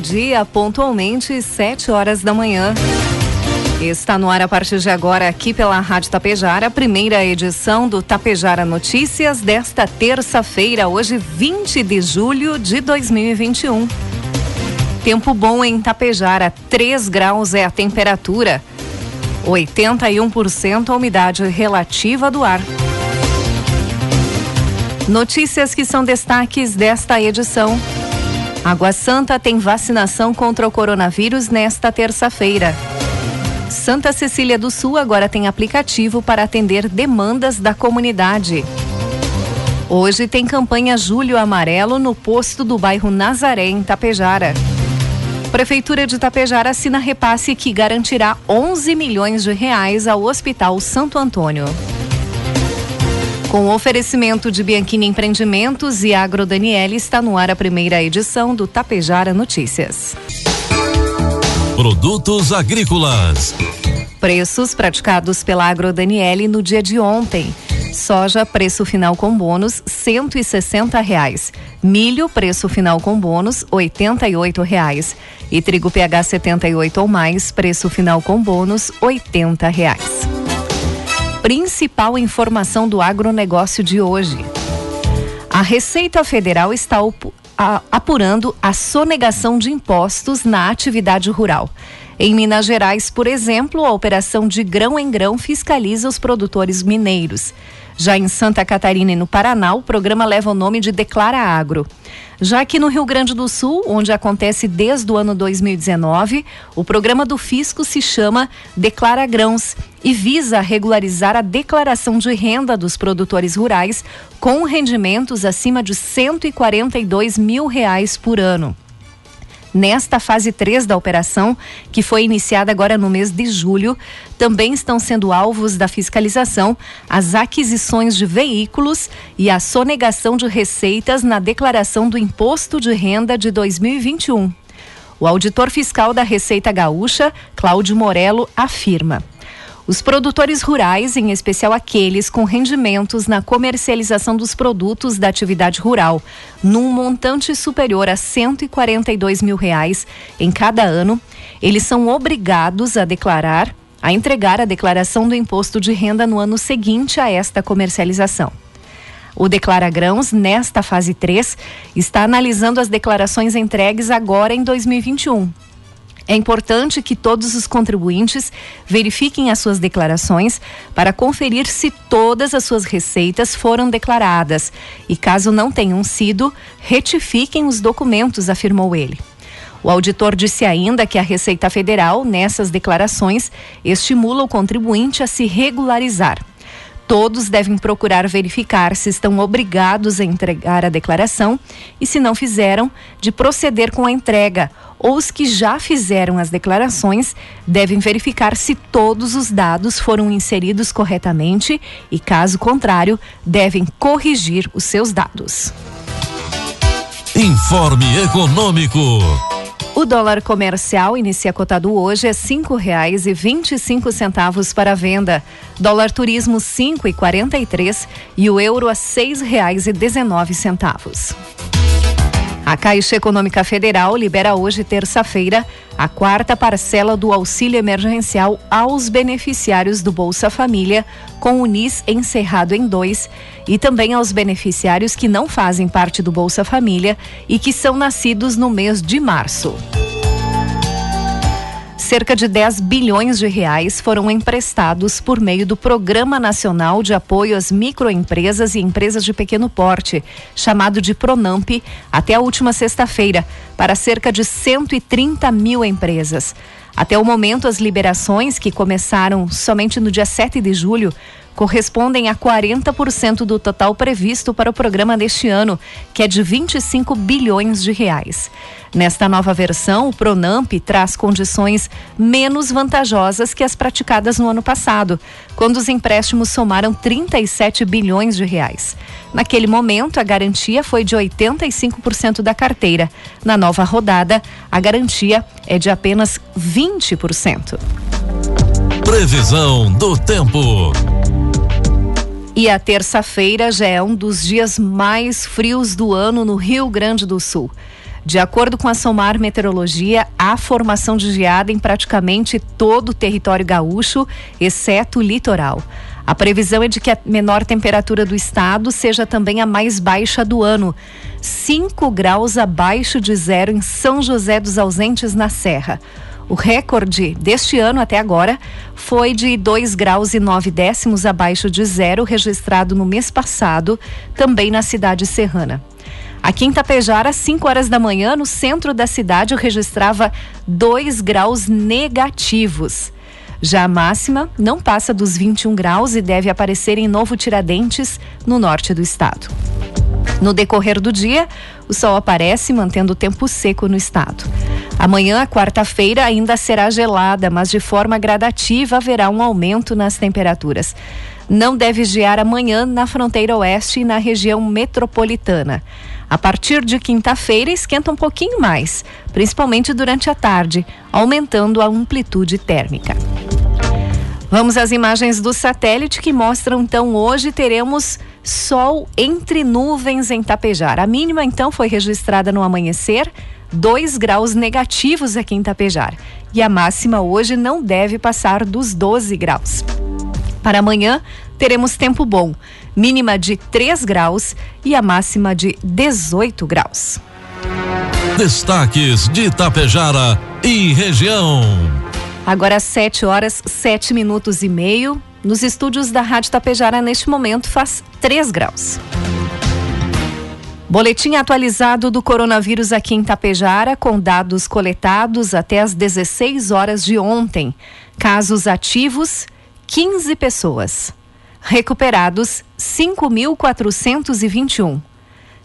Dia, pontualmente, 7 horas da manhã. Está no ar a partir de agora aqui pela Rádio Tapejara, a primeira edição do Tapejara Notícias desta terça-feira, hoje 20 de julho de 2021. Tempo bom em Tapejara, 3 graus é a temperatura. 81% a umidade relativa do ar. Notícias que são destaques desta edição. Água Santa tem vacinação contra o coronavírus nesta terça-feira. Santa Cecília do Sul agora tem aplicativo para atender demandas da comunidade. Hoje tem campanha Julho Amarelo no posto do bairro Nazaré, em Tapejara. Prefeitura de Tapejara assina repasse que garantirá 11 milhões de reais ao Hospital Santo Antônio. Com o oferecimento de Bianchini Empreendimentos e Agro Daniele, está no ar a primeira edição do Tapejara Notícias. Produtos agrícolas. Preços praticados pela Agro Daniele no dia de ontem. Soja, preço final com bônus, cento e sessenta reais. Milho, preço final com bônus, oitenta e oito reais. E trigo PH 78 ou mais, preço final com bônus, oitenta reais principal informação do agronegócio de hoje. A Receita Federal está apurando a sonegação de impostos na atividade rural. Em Minas Gerais, por exemplo, a operação de grão em grão fiscaliza os produtores mineiros. Já em Santa Catarina e no Paraná, o programa leva o nome de Declara Agro. Já aqui no Rio Grande do Sul, onde acontece desde o ano 2019, o programa do Fisco se chama Declara Grãos e visa regularizar a declaração de renda dos produtores rurais com rendimentos acima de 142 mil reais por ano. Nesta fase 3 da operação, que foi iniciada agora no mês de julho, também estão sendo alvos da fiscalização as aquisições de veículos e a sonegação de receitas na declaração do Imposto de Renda de 2021. O auditor fiscal da Receita Gaúcha, Cláudio Morello, afirma. Os produtores rurais, em especial aqueles com rendimentos na comercialização dos produtos da atividade rural, num montante superior a 142 mil reais em cada ano, eles são obrigados a declarar, a entregar a declaração do imposto de renda no ano seguinte a esta comercialização. O Declara Grãos, nesta fase 3, está analisando as declarações entregues agora em 2021 é importante que todos os contribuintes verifiquem as suas declarações para conferir se todas as suas receitas foram declaradas e, caso não tenham sido, retifiquem os documentos, afirmou ele. O auditor disse ainda que a Receita Federal, nessas declarações, estimula o contribuinte a se regularizar. Todos devem procurar verificar se estão obrigados a entregar a declaração e, se não fizeram, de proceder com a entrega ou os que já fizeram as declarações devem verificar se todos os dados foram inseridos corretamente e, caso contrário, devem corrigir os seus dados. Informe Econômico. O dólar comercial inicia cotado hoje é cinco reais e vinte e cinco centavos para venda. Dólar turismo cinco e quarenta e três e o euro a seis reais e dezenove centavos. A Caixa Econômica Federal libera hoje, terça-feira, a quarta parcela do auxílio emergencial aos beneficiários do Bolsa Família, com o NIS encerrado em dois, e também aos beneficiários que não fazem parte do Bolsa Família e que são nascidos no mês de março cerca de 10 bilhões de reais foram emprestados por meio do Programa Nacional de Apoio às Microempresas e Empresas de Pequeno Porte, chamado de Pronamp, até a última sexta-feira, para cerca de 130 mil empresas. Até o momento, as liberações, que começaram somente no dia 7 de julho, correspondem a 40% do total previsto para o programa deste ano, que é de 25 bilhões de reais. Nesta nova versão, o Pronamp traz condições menos vantajosas que as praticadas no ano passado, quando os empréstimos somaram 37 bilhões de reais. Naquele momento, a garantia foi de 85% da carteira. Na nova rodada, a garantia é de apenas 20%. Previsão do tempo. E a terça-feira já é um dos dias mais frios do ano no Rio Grande do Sul. De acordo com a Somar Meteorologia, há formação de geada em praticamente todo o território gaúcho, exceto o litoral. A previsão é de que a menor temperatura do estado seja também a mais baixa do ano, 5 graus abaixo de zero em São José dos Ausentes, na Serra. O recorde deste ano até agora foi de 2 graus e 9 décimos abaixo de zero, registrado no mês passado, também na cidade serrana. Aqui em Tapejara, às 5 horas da manhã, no centro da cidade, registrava 2 graus negativos. Já a máxima não passa dos 21 graus e deve aparecer em Novo Tiradentes, no norte do estado. No decorrer do dia, o sol aparece, mantendo o tempo seco no estado. Amanhã, quarta-feira, ainda será gelada, mas de forma gradativa haverá um aumento nas temperaturas. Não deve gear amanhã na fronteira oeste e na região metropolitana. A partir de quinta-feira, esquenta um pouquinho mais, principalmente durante a tarde, aumentando a amplitude térmica. Vamos às imagens do satélite que mostram então hoje teremos sol entre nuvens em Tapejar. A mínima então foi registrada no amanhecer, 2 graus negativos aqui em Tapejar. E a máxima hoje não deve passar dos 12 graus. Para amanhã, teremos tempo bom, mínima de 3 graus e a máxima de 18 graus. Destaques de Itapejara e região. Agora às 7 horas, 7 minutos e meio. Nos estúdios da Rádio Tapejara, neste momento, faz 3 graus. Boletim atualizado do coronavírus aqui em Tapejara, com dados coletados até às 16 horas de ontem. Casos ativos, 15 pessoas. Recuperados, 5.421.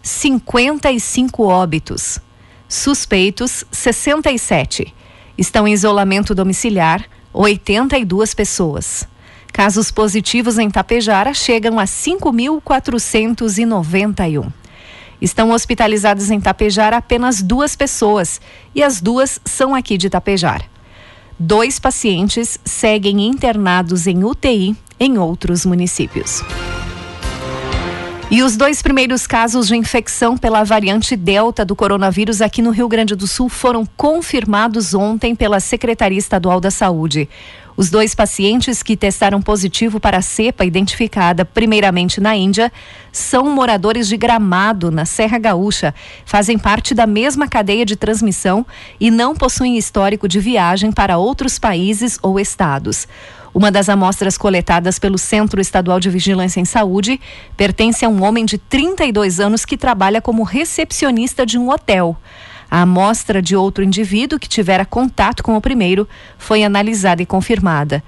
55 óbitos. Suspeitos, 67. Estão em isolamento domiciliar, 82 pessoas. Casos positivos em Tapejara chegam a 5.491. Estão hospitalizadas em Tapejara apenas duas pessoas e as duas são aqui de Tapejara. Dois pacientes seguem internados em UTI em outros municípios. E os dois primeiros casos de infecção pela variante Delta do coronavírus aqui no Rio Grande do Sul foram confirmados ontem pela Secretaria Estadual da Saúde. Os dois pacientes que testaram positivo para a cepa identificada primeiramente na Índia são moradores de Gramado, na Serra Gaúcha, fazem parte da mesma cadeia de transmissão e não possuem histórico de viagem para outros países ou estados. Uma das amostras coletadas pelo Centro Estadual de Vigilância em Saúde pertence a um homem de 32 anos que trabalha como recepcionista de um hotel. A amostra de outro indivíduo que tivera contato com o primeiro foi analisada e confirmada.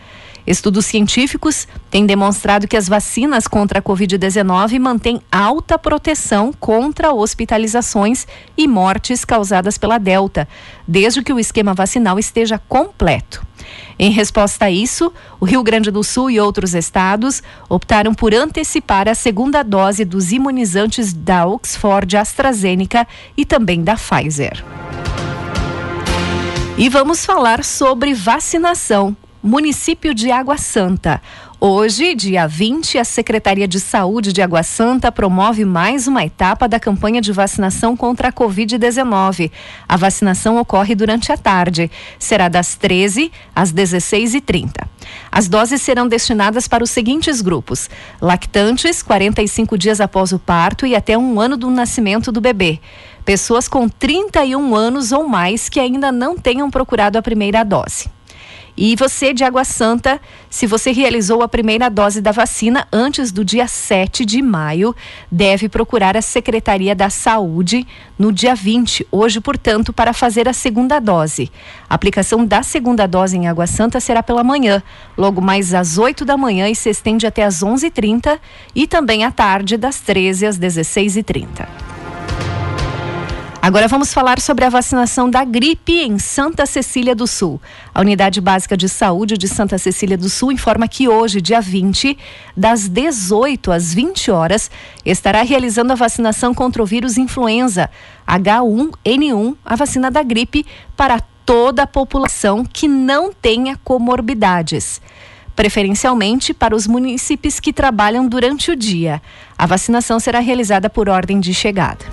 Estudos científicos têm demonstrado que as vacinas contra a Covid-19 mantêm alta proteção contra hospitalizações e mortes causadas pela Delta, desde que o esquema vacinal esteja completo. Em resposta a isso, o Rio Grande do Sul e outros estados optaram por antecipar a segunda dose dos imunizantes da Oxford AstraZeneca e também da Pfizer. E vamos falar sobre vacinação município de Água Santa. Hoje, dia 20, a Secretaria de Saúde de Água Santa promove mais uma etapa da campanha de vacinação contra a Covid-19. A vacinação ocorre durante a tarde. Será das 13 às 16h30. As doses serão destinadas para os seguintes grupos: lactantes, 45 dias após o parto e até um ano do nascimento do bebê. Pessoas com 31 anos ou mais que ainda não tenham procurado a primeira dose E você de Água Santa, se você realizou a primeira dose da vacina antes do dia 7 de maio, deve procurar a Secretaria da Saúde no dia 20, hoje, portanto, para fazer a segunda dose. A aplicação da segunda dose em Água Santa será pela manhã, logo mais às 8 da manhã e se estende até às 11h30 e também à tarde, das 13 às 16h30. Agora vamos falar sobre a vacinação da gripe em Santa Cecília do Sul. A Unidade Básica de Saúde de Santa Cecília do Sul informa que hoje, dia 20, das 18 às 20 horas, estará realizando a vacinação contra o vírus influenza H1N1, a vacina da gripe, para toda a população que não tenha comorbidades preferencialmente para os municípios que trabalham durante o dia. A vacinação será realizada por ordem de chegada.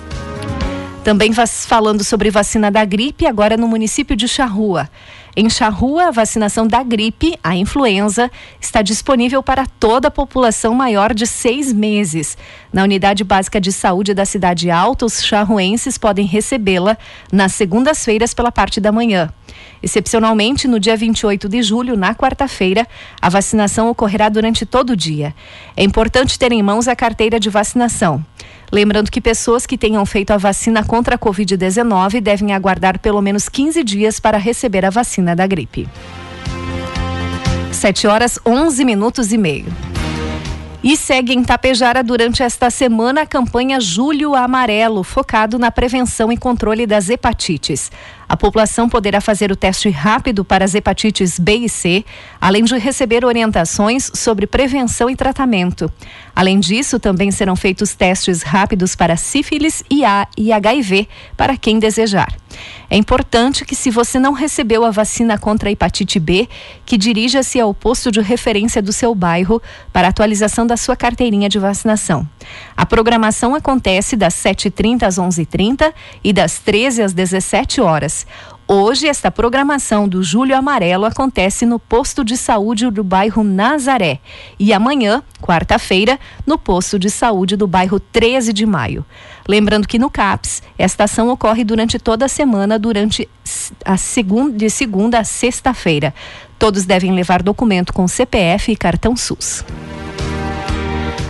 Também falando sobre vacina da gripe, agora no município de Charrua. Em Charrua, a vacinação da gripe, a influenza, está disponível para toda a população maior de seis meses. Na unidade básica de saúde da cidade alta, os charruenses podem recebê-la nas segundas-feiras pela parte da manhã. Excepcionalmente, no dia 28 de julho, na quarta-feira, a vacinação ocorrerá durante todo o dia. É importante ter em mãos a carteira de vacinação. Lembrando que pessoas que tenham feito a vacina contra a Covid-19 devem aguardar pelo menos 15 dias para receber a vacina da gripe. 7 horas 11 minutos e meio. E segue em Tapejara durante esta semana a campanha Julho Amarelo, focado na prevenção e controle das hepatites. A população poderá fazer o teste rápido para as hepatites B e C, além de receber orientações sobre prevenção e tratamento. Além disso, também serão feitos testes rápidos para sífilis e A e HIV para quem desejar. É importante que, se você não recebeu a vacina contra a hepatite B, que dirija-se ao posto de referência do seu bairro para atualização da sua carteirinha de vacinação. A programação acontece das 7h30 às 11h30 e das 13 às 17 horas. Hoje, esta programação do Julho Amarelo acontece no posto de saúde do bairro Nazaré e amanhã, quarta-feira, no posto de saúde do bairro 13 de Maio. Lembrando que no CAPS, esta ação ocorre durante toda a semana, durante a segunda, de segunda a sexta-feira. Todos devem levar documento com CPF e cartão SUS.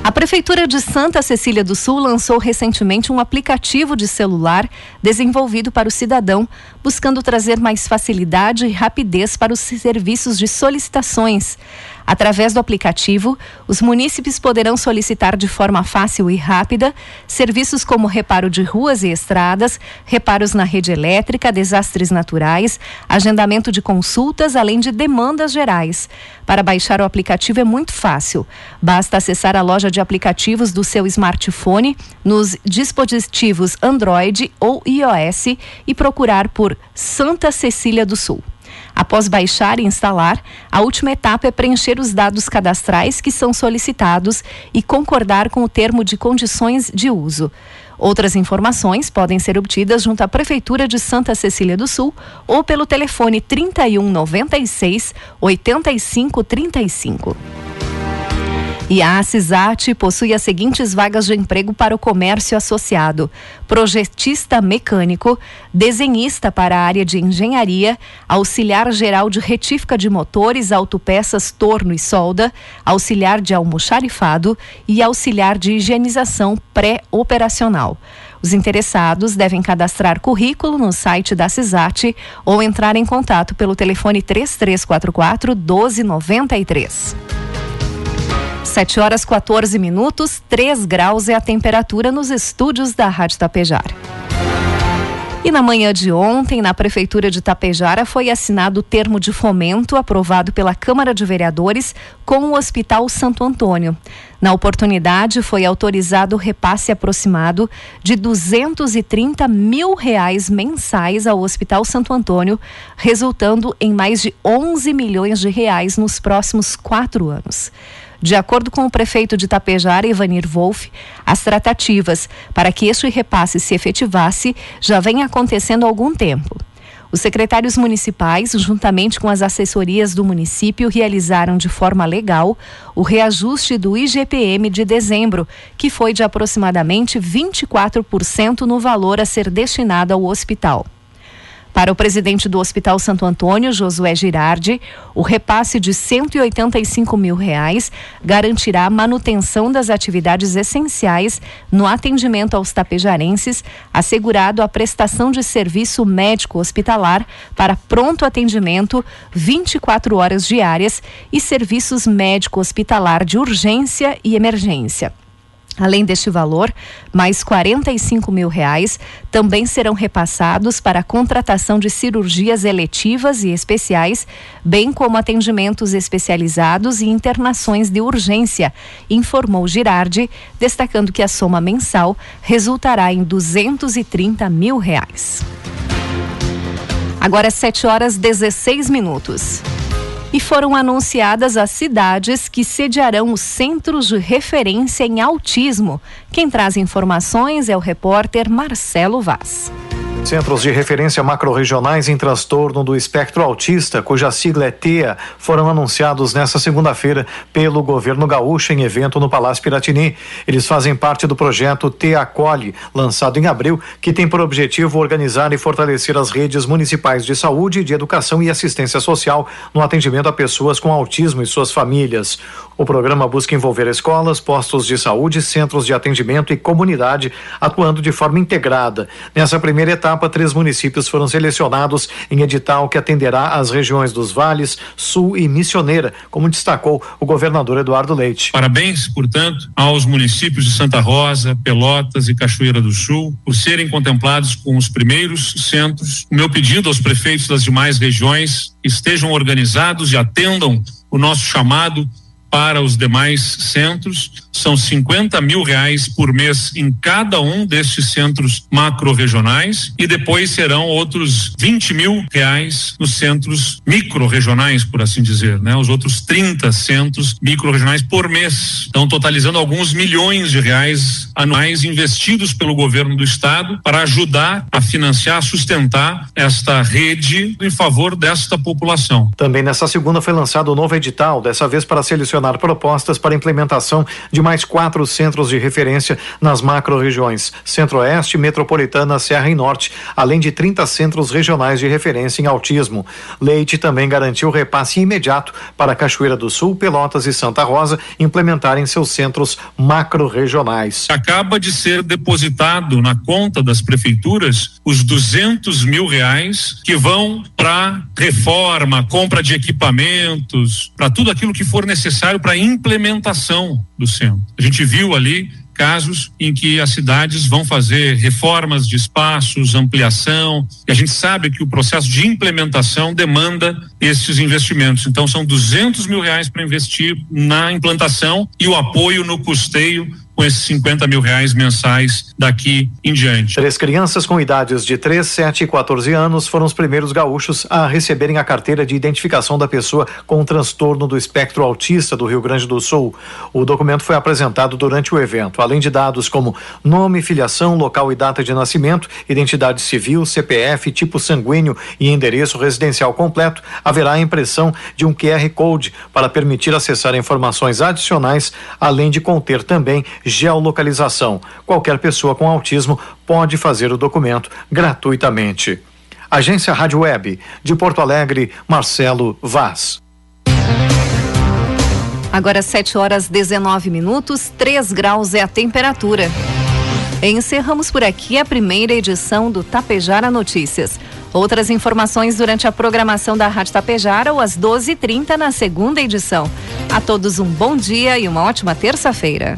A Prefeitura de Santa Cecília do Sul lançou recentemente um aplicativo de celular desenvolvido para o cidadão, buscando trazer mais facilidade e rapidez para os serviços de solicitações. Através do aplicativo, os munícipes poderão solicitar de forma fácil e rápida serviços como reparo de ruas e estradas, reparos na rede elétrica, desastres naturais, agendamento de consultas, além de demandas gerais. Para baixar o aplicativo é muito fácil. Basta acessar a loja de aplicativos do seu smartphone nos dispositivos Android ou iOS e procurar por Santa Cecília do Sul. Após baixar e instalar, a última etapa é preencher os dados cadastrais que são solicitados e concordar com o termo de condições de uso. Outras informações podem ser obtidas junto à Prefeitura de Santa Cecília do Sul ou pelo telefone 31 96 85 35. E a CISAT possui as seguintes vagas de emprego para o comércio associado: projetista mecânico, desenhista para a área de engenharia, auxiliar geral de retífica de motores, autopeças, torno e solda, auxiliar de almoxarifado e auxiliar de higienização pré-operacional. Os interessados devem cadastrar currículo no site da CISAT ou entrar em contato pelo telefone 3344 1293. 7 horas 14 minutos, 3 graus é a temperatura nos estúdios da Rádio Tapejar. E na manhã de ontem, na Prefeitura de Tapejara, foi assinado o termo de fomento aprovado pela Câmara de Vereadores com o Hospital Santo Antônio. Na oportunidade, foi autorizado o repasse aproximado de 230 mil reais mensais ao Hospital Santo Antônio, resultando em mais de 11 milhões de reais nos próximos quatro anos. De acordo com o prefeito de Tapejara, Ivanir Wolff, as tratativas para que este repasse se efetivasse já vem acontecendo há algum tempo. Os secretários municipais, juntamente com as assessorias do município, realizaram de forma legal o reajuste do IGPM de dezembro, que foi de aproximadamente 24% no valor a ser destinado ao hospital. Para o presidente do Hospital Santo Antônio, Josué Girardi, o repasse de 185 mil reais garantirá a manutenção das atividades essenciais no atendimento aos tapejarenses, assegurado a prestação de serviço médico hospitalar para pronto atendimento 24 horas diárias e serviços médico hospitalar de urgência e emergência. Além deste valor, mais 45 mil reais também serão repassados para a contratação de cirurgias eletivas e especiais, bem como atendimentos especializados e internações de urgência, informou Girardi, destacando que a soma mensal resultará em 230 mil reais. Agora 7 horas 16 minutos e foram anunciadas as cidades que sediarão os centros de referência em autismo. Quem traz informações é o repórter Marcelo Vaz. Centros de referência macro-regionais em transtorno do espectro autista, cuja sigla é TEA, foram anunciados nesta segunda-feira pelo governo gaúcho em evento no Palácio Piratini. Eles fazem parte do projeto TEA Acolhe, lançado em abril, que tem por objetivo organizar e fortalecer as redes municipais de saúde, de educação e assistência social no atendimento a pessoas com autismo e suas famílias. O programa busca envolver escolas, postos de saúde, centros de atendimento e comunidade, atuando de forma integrada. Nessa primeira etapa, etapa, três municípios foram selecionados em edital que atenderá as regiões dos Vales, Sul e Missioneira, como destacou o governador Eduardo Leite. Parabéns, portanto, aos municípios de Santa Rosa, Pelotas e Cachoeira do Sul por serem contemplados com os primeiros centros. O meu pedido aos prefeitos das demais regiões estejam organizados e atendam o nosso chamado para os demais centros. São 50 mil reais por mês em cada um destes centros macro-regionais e depois serão outros 20 mil reais nos centros micro-regionais, por assim dizer, né? Os outros 30 centros micro-regionais por mês. Então, totalizando alguns milhões de reais anuais investidos pelo governo do estado para ajudar a financiar, sustentar esta rede em favor desta população. Também nessa segunda foi lançado o um novo edital, dessa vez para selecionar propostas para implementação de mais quatro centros de referência nas macro-regiões Centro-Oeste, Metropolitana, Serra e Norte, além de 30 centros regionais de referência em autismo. Leite também garantiu repasse imediato para Cachoeira do Sul, Pelotas e Santa Rosa implementarem seus centros macro-regionais. Acaba de ser depositado na conta das prefeituras os 200 mil reais que vão para reforma, compra de equipamentos, para tudo aquilo que for necessário necessário para a implementação do centro. A gente viu ali casos em que as cidades vão fazer reformas de espaços, ampliação, e a gente sabe que o processo de implementação demanda esses investimentos. Então, são 200 mil reais para investir na implantação e o apoio no custeio com esses 50 mil reais mensais daqui em diante. Três crianças com idades de 3, 7 e 14 anos foram os primeiros gaúchos a receberem a carteira de identificação da pessoa com transtorno do espectro autista do Rio Grande do Sul. O documento foi apresentado durante o evento. Além de dados como nome, filiação, local e data de nascimento, identidade civil, CPF, tipo sanguíneo e endereço residencial completo, haverá a impressão de um QR Code para permitir acessar informações adicionais, além de conter também geolocalização. Qualquer pessoa com autismo pode fazer o documento gratuitamente. Agência Rádio Web, de Porto Alegre, Marcelo Vaz. Agora 7 horas 19 minutos, 3 graus é a temperatura. Encerramos por aqui a primeira edição do Tapejara Notícias. Outras informações durante a programação da Rádio Tapejara ou às 12h30 na segunda edição. A todos um bom dia e uma ótima terça-feira.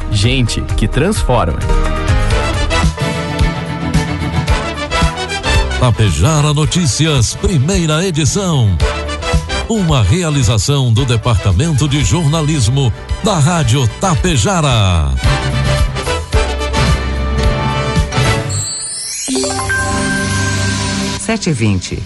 gente que transforma. Tapejara Notícias, primeira edição. Uma realização do Departamento de Jornalismo da Rádio Tapejara. Sete vinte.